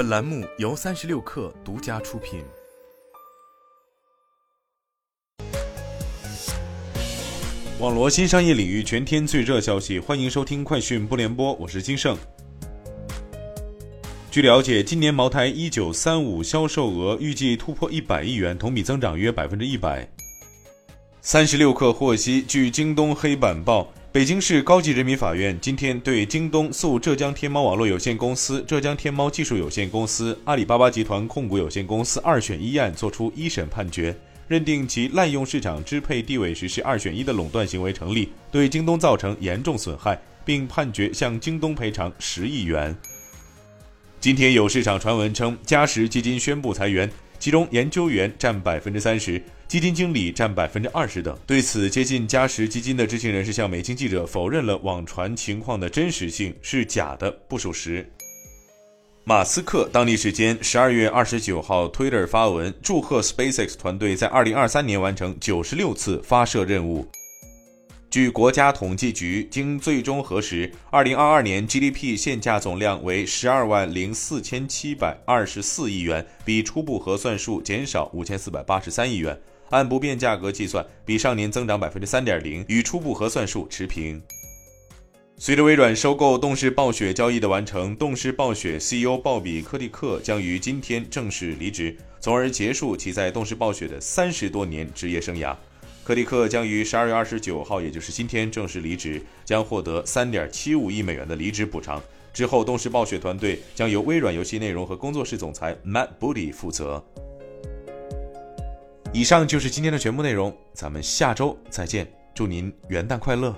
本栏目由三十六氪独家出品。网罗新商业领域全天最热消息，欢迎收听快讯不联播，我是金盛。据了解，今年茅台一九三五销售额预计突破一百亿元，同比增长约百分之一百。三十六氪获悉，据京东黑板报。北京市高级人民法院今天对京东诉浙江天猫网络有限公司、浙江天猫技术有限公司、阿里巴巴集团控股有限公司二选一案作出一审判决，认定其滥用市场支配地位实施二选一的垄断行为成立，对京东造成严重损害，并判决向京东赔偿十亿元。今天有市场传闻称，嘉实基金宣布裁员。其中研究员占百分之三十，基金经理占百分之二十等。对此，接近嘉实基金的知情人士向美经记者否认了网传情况的真实性，是假的，不属实。马斯克当地时间十二月二十九号，Twitter 发文祝贺 SpaceX 团队在二零二三年完成九十六次发射任务。据国家统计局经最终核实，二零二二年 GDP 现价总量为十二万零四千七百二十四亿元，比初步核算数减少五千四百八十三亿元。按不变价格计算，比上年增长百分之三点零，与初步核算数持平。随着微软收购动视暴雪交易的完成，动视暴雪 CEO 鲍比·柯蒂克将于今天正式离职，从而结束其在动视暴雪的三十多年职业生涯。克里克将于十二月二十九号，也就是今天正式离职，将获得三点七五亿美元的离职补偿。之后，动视暴雪团队将由微软游戏内容和工作室总裁 Matt Booty 负责。以上就是今天的全部内容，咱们下周再见，祝您元旦快乐！